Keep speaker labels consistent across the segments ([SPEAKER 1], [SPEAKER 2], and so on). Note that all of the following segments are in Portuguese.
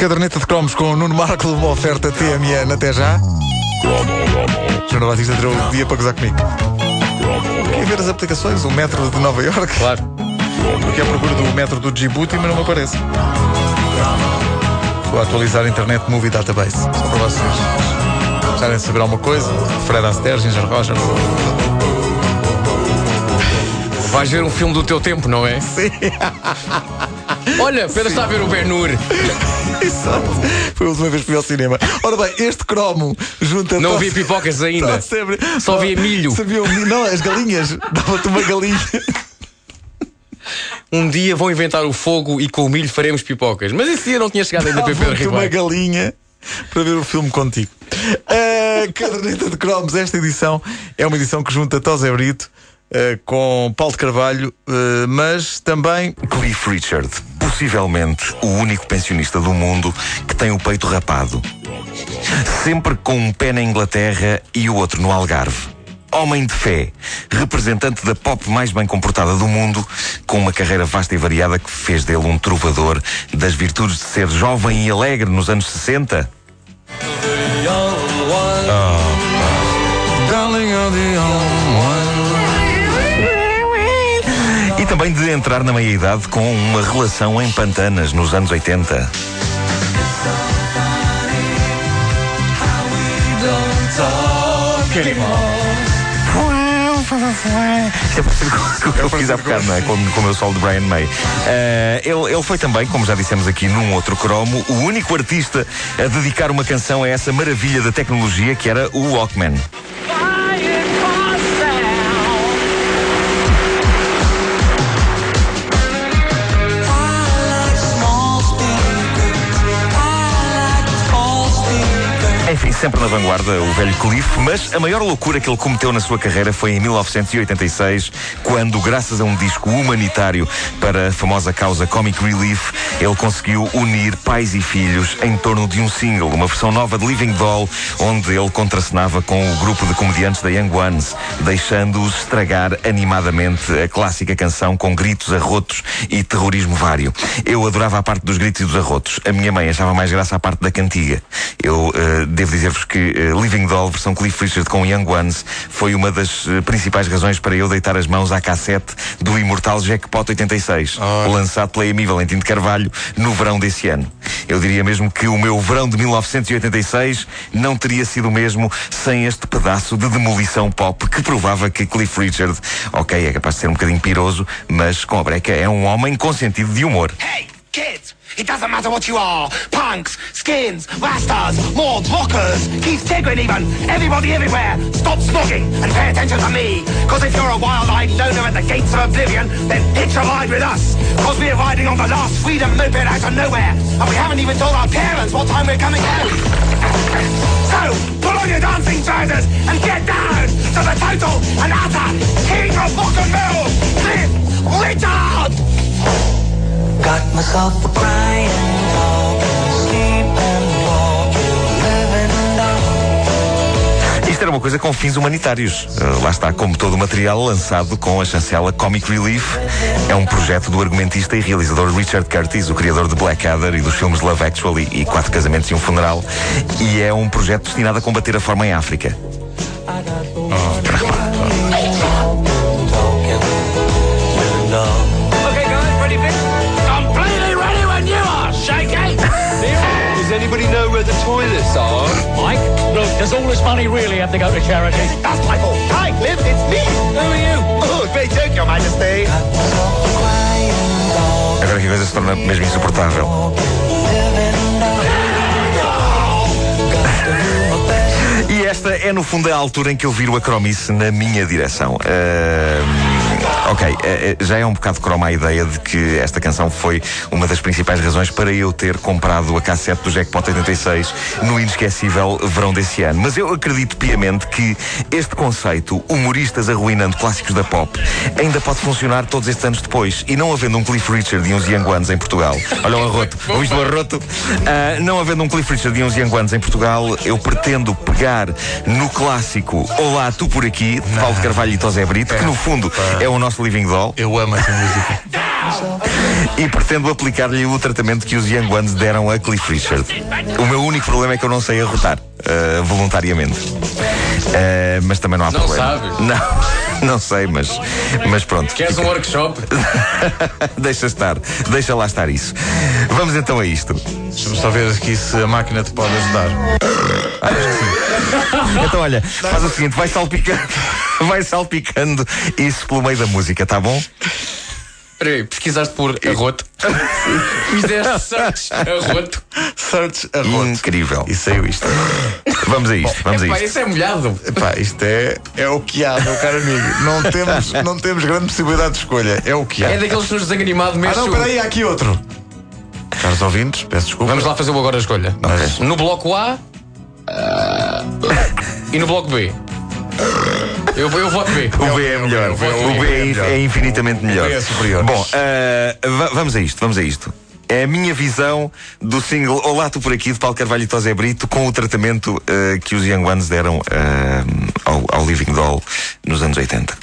[SPEAKER 1] Caderneta de cromos com o Nuno Marco, uma oferta TMN. Até já. Joana Batista tirou o dia para gozar comigo. Quer ver as aplicações? O metro de Nova York?
[SPEAKER 2] Claro.
[SPEAKER 1] Porque é a procura do metro do Djibouti, mas não me aparece. Vou atualizar a Internet Movie Database. Só para vocês. Precisarem saber alguma coisa? Fred Astaire, Ginger Roger.
[SPEAKER 2] Vais ver um filme do teu tempo, não é?
[SPEAKER 1] Sim.
[SPEAKER 2] Olha, Pedro está a ver o Ben-Hur.
[SPEAKER 1] Exato. Foi a última vez que fui ao cinema. Ora bem, este cromo junta.
[SPEAKER 2] Não vi pipocas ainda.
[SPEAKER 1] sempre-
[SPEAKER 2] Só vi milho.
[SPEAKER 1] Sabia o milho. Não, as galinhas. Dava-te uma galinha.
[SPEAKER 2] Um dia vão inventar o fogo e com o milho faremos pipocas. Mas esse dia não tinha chegado ainda para Pedro
[SPEAKER 1] Dava-te uma
[SPEAKER 2] Ribeiro.
[SPEAKER 1] galinha para ver o filme contigo. A caderneta de cromos, esta edição é uma edição que junta Tosé Brito eh, com Paulo de Carvalho, eh, mas também
[SPEAKER 3] Cliff Richard, possivelmente o único pensionista do mundo que tem o peito rapado. Sempre com um pé na Inglaterra e o outro no Algarve. Homem de fé, representante da pop mais bem comportada do mundo, com uma carreira vasta e variada que fez dele um trovador das virtudes de ser jovem e alegre nos anos 60. E também de entrar na meia-idade com uma relação em pantanas nos anos 80. Isto é parecido com o que eu fiz há bocado, não é? Com, com o meu solo de Brian May. Eh, ele, ele foi também, como já dissemos aqui num outro cromo, o único artista a dedicar uma canção a essa maravilha da tecnologia que era o Walkman. life Enfim, sempre na vanguarda, o velho Cliff, mas a maior loucura que ele cometeu na sua carreira foi em 1986, quando, graças a um disco humanitário para a famosa causa Comic Relief, ele conseguiu unir pais e filhos em torno de um single, uma versão nova de Living Doll, onde ele contracenava com o grupo de comediantes da Young Ones, deixando-os estragar animadamente a clássica canção com gritos, arrotos e terrorismo vário. Eu adorava a parte dos gritos e dos arrotos. A minha mãe achava mais graça a parte da cantiga. Eu eh, devo dizer-vos que eh, Living Doll, versão Cliff Richard com Young Ones, foi uma das eh, principais razões para eu deitar as mãos à cassete do imortal Jackpot 86, lançado pela Amy Valentim de Carvalho no verão desse ano. Eu diria mesmo que o meu verão de 1986 não teria sido o mesmo sem este pedaço de demolição pop que provava que Cliff Richard, ok, é capaz de ser um bocadinho piroso, mas com a breca é um homem com sentido de humor.
[SPEAKER 4] Hey, kids! It doesn't matter what you are. Punks, skins, rastas, mords, rockers, Keith Tigrin even. Everybody everywhere, stop snogging and pay attention to me. Cause if you're a wild-eyed loner at the gates of oblivion, then hitch a ride with us. Cause we're riding on the last freedom moped out of nowhere. And we haven't even told our parents what time we're coming home. So, put on your dancing trousers and get
[SPEAKER 5] myself a crying.
[SPEAKER 3] Isto era uma coisa com fins humanitários. Uh, lá está, como todo o material lançado com a chancela Comic Relief. É um projeto do argumentista e realizador Richard Curtis, o criador de Blackadder e dos filmes Love Actually e Quatro Casamentos e um Funeral. E é um projeto destinado a combater a fome em África.
[SPEAKER 4] Okay,
[SPEAKER 6] does
[SPEAKER 7] all this money really have to go to charity?
[SPEAKER 4] That's my fault. Hi, Cliff, it's me! Who are you? Oh, great joke, Your Majesty.
[SPEAKER 3] Agora que a coisa se torna mesmo insuportável. E esta é, no fundo, a altura em que eu viro a cromice na minha direção. Ahm, ok, eh, eh, já é um bocado croma a ideia de que esta canção foi uma das principais razões para eu ter comprado a cassete do Jackpot 86 no inesquecível verão desse ano. Mas eu acredito piamente que este conceito, humoristas arruinando clássicos da pop, ainda pode funcionar todos estes anos depois. E não havendo um Cliff Richard e uns Young Ones em Portugal. Olha o arroto, ouviste o arroto? Ah, não havendo um Cliff Richard e uns Young Ones em Portugal, eu pretendo pegar no clássico Olá, tu por aqui, de Paulo Carvalho e Tosé Brito, que no fundo é o nosso Living Doll.
[SPEAKER 1] Eu amo essa música.
[SPEAKER 3] e pretendo aplicar-lhe o tratamento que os Young Ones deram a Cliff Richard. O meu único problema é que eu não sei arrotar uh, voluntariamente. Uh, mas também não há
[SPEAKER 2] Não
[SPEAKER 3] problema.
[SPEAKER 2] sabes?
[SPEAKER 3] Não, não sei, mas, mas pronto.
[SPEAKER 2] Queres um workshop?
[SPEAKER 3] Deixa estar, deixa lá estar isso. Vamos então a isto.
[SPEAKER 1] Deixa-me só ver aqui se a máquina te pode ajudar.
[SPEAKER 3] Então, olha, faz o seguinte: vai salpicando, vai salpicando isso pelo meio da música, tá bom?
[SPEAKER 2] Espera aí, pesquisaste por arroto. Fizeste search arroto.
[SPEAKER 1] Search arroto.
[SPEAKER 3] Incrível.
[SPEAKER 1] E saiu isto.
[SPEAKER 3] Vamos a isto, vamos a
[SPEAKER 2] Epá,
[SPEAKER 3] isto.
[SPEAKER 2] isso é molhado.
[SPEAKER 1] Epá, isto é, é o que há, meu caro amigo. Não temos, não temos grande possibilidade de escolha. É o que há.
[SPEAKER 2] É daqueles que nos desenho animado
[SPEAKER 1] Ah,
[SPEAKER 2] mesmo.
[SPEAKER 1] não, peraí, há aqui outro. Caros ouvintes, peço desculpa.
[SPEAKER 2] Vamos lá fazer o agora a escolha. No bloco A ah, e no bloco B. Eu, eu voto B.
[SPEAKER 3] O B é melhor.
[SPEAKER 1] o B é
[SPEAKER 3] O é,
[SPEAKER 1] melhor.
[SPEAKER 3] infinitamente melhor.
[SPEAKER 1] B é superior.
[SPEAKER 3] Bom, va- vamos a isto, vamos a isto. É a minha visão do single Olá, tu por aqui, de Paulo Carvalho e Tosé Brito, com o tratamento ah, que os Young Ones deram ah, ao, ao Living Doll nos anos 80.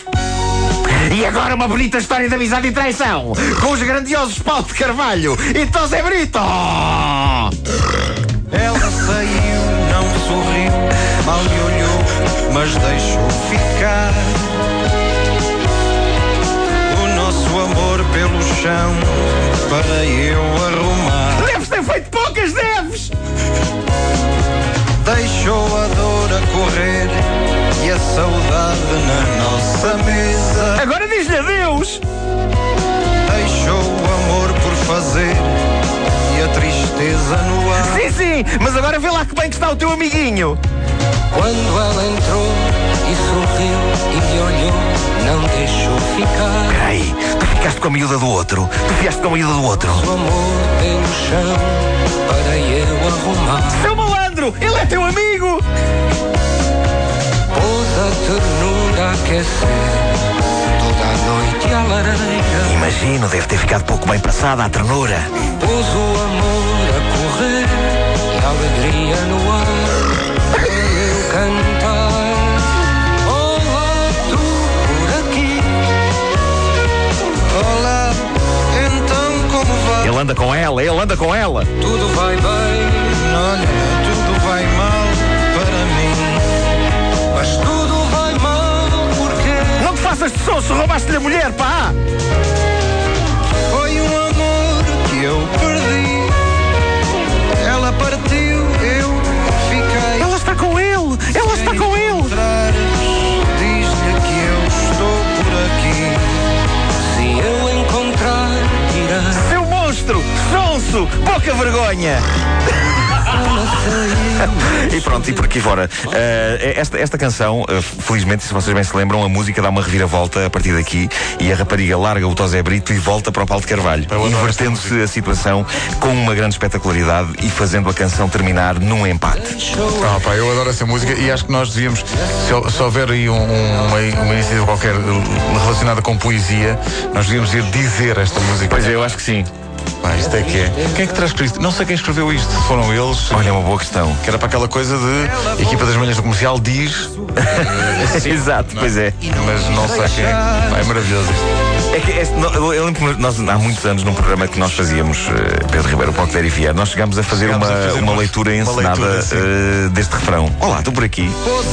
[SPEAKER 3] E agora uma bonita história de amizade e traição com os grandiosos Paulo de Carvalho e Tosé Brito!
[SPEAKER 8] Ela saiu, não sorriu, mal me olhou, mas deixou ficar. O nosso amor pelo chão para eu arrumar.
[SPEAKER 3] Deves ter feito poucas, deves!
[SPEAKER 8] Deixou a dor a correr e a saudade na nossa mesa.
[SPEAKER 3] Agora diz-lhe adeus!
[SPEAKER 8] Deixou o amor por fazer e a tristeza no ar.
[SPEAKER 3] Sim, sim, mas agora vê lá que bem que está o teu amiguinho!
[SPEAKER 5] Quando ela entrou e sorriu e me olhou, não deixou ficar.
[SPEAKER 3] Peraí, tu ficaste com a miúda do outro? Tu ficaste com a miúda do outro?
[SPEAKER 5] O amor pelo chão para eu arrumar.
[SPEAKER 3] Seu malandro, ele é teu amigo!
[SPEAKER 5] Pôs a ternura aquecer toda a noite à lareira.
[SPEAKER 3] Imagino, deve ter ficado pouco bem passada a ternura.
[SPEAKER 5] Pôs o
[SPEAKER 3] ela, ele anda com ela!
[SPEAKER 5] Tudo vai bem,
[SPEAKER 8] Olha, tudo vai mal para mim.
[SPEAKER 5] mas tudo vai mal porque.
[SPEAKER 3] Não te faças de sonso, roubaste-lhe a mulher, pá!
[SPEAKER 8] Foi um amor que eu
[SPEAKER 3] Pouca vergonha! e pronto, e por aqui fora. Eh, esta, esta canção, eh, felizmente, se vocês bem se lembram, a música dá uma reviravolta a partir daqui e a rapariga larga o Tosé Brito e volta para o Paulo de Carvalho, invertendo-se a situação com uma grande espetacularidade e fazendo a canção terminar num empate.
[SPEAKER 1] Ah, pá, eu adoro essa música e acho que nós devíamos, se, se houver aí um, um- uma, uma iniciativa qualquer uh, relacionada com poesia, nós devíamos ir dizer esta música.
[SPEAKER 3] Pois é, eu acho que sim.
[SPEAKER 1] Pá, isto é que é. Quem é que terá escrito? Não sei quem escreveu isto. Foram eles.
[SPEAKER 3] Olha, é uma boa questão.
[SPEAKER 1] Que era para aquela coisa de equipa das manhãs do comercial diz,
[SPEAKER 3] Exato, pois é.
[SPEAKER 1] mas não sei quem é. Pá, é maravilhoso isto.
[SPEAKER 3] É que este- no- eu lembro que nós, há muitos anos, num programa que nós fazíamos, eh, Pedro Ribeiro, Paulo Clério e Vier, nós chegámos a fazer
[SPEAKER 1] Chegámos
[SPEAKER 3] uma,
[SPEAKER 1] a fazer
[SPEAKER 3] uma
[SPEAKER 1] uma-
[SPEAKER 3] leitura encenada eh, deste refrão. Olá, estou por aqui.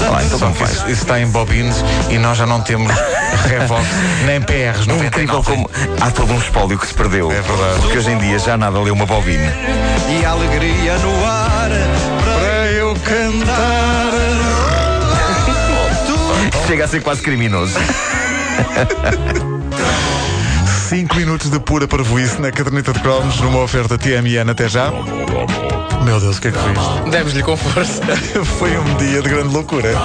[SPEAKER 3] Olá, então como faz?
[SPEAKER 1] isso, isso está em bobines e nós já não temos Revox nem PRs.
[SPEAKER 3] É
[SPEAKER 1] 99.
[SPEAKER 3] incrível como há todo um espólio que se perdeu.
[SPEAKER 1] É verdade.
[SPEAKER 3] Porque hoje em dia já nada lê uma bobina.
[SPEAKER 8] E a alegria no ar
[SPEAKER 1] Para eu cantar.
[SPEAKER 3] Chega a ser quase criminoso.
[SPEAKER 1] 5 minutos de pura parvoíce na caderneta de cromos numa oferta TMN até já. Meu Deus, o que é que foi isto?
[SPEAKER 2] Demos-lhe com força.
[SPEAKER 1] Foi um dia de grande loucura.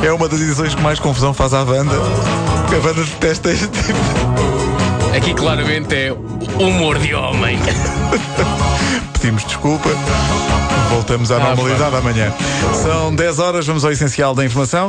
[SPEAKER 1] É uma das edições que mais confusão faz à banda. A banda detesta este tipo.
[SPEAKER 2] Aqui claramente é humor de homem.
[SPEAKER 1] Pedimos desculpa. Voltamos à
[SPEAKER 2] Ah,
[SPEAKER 1] normalidade amanhã. São 10 horas, vamos ao essencial da informação.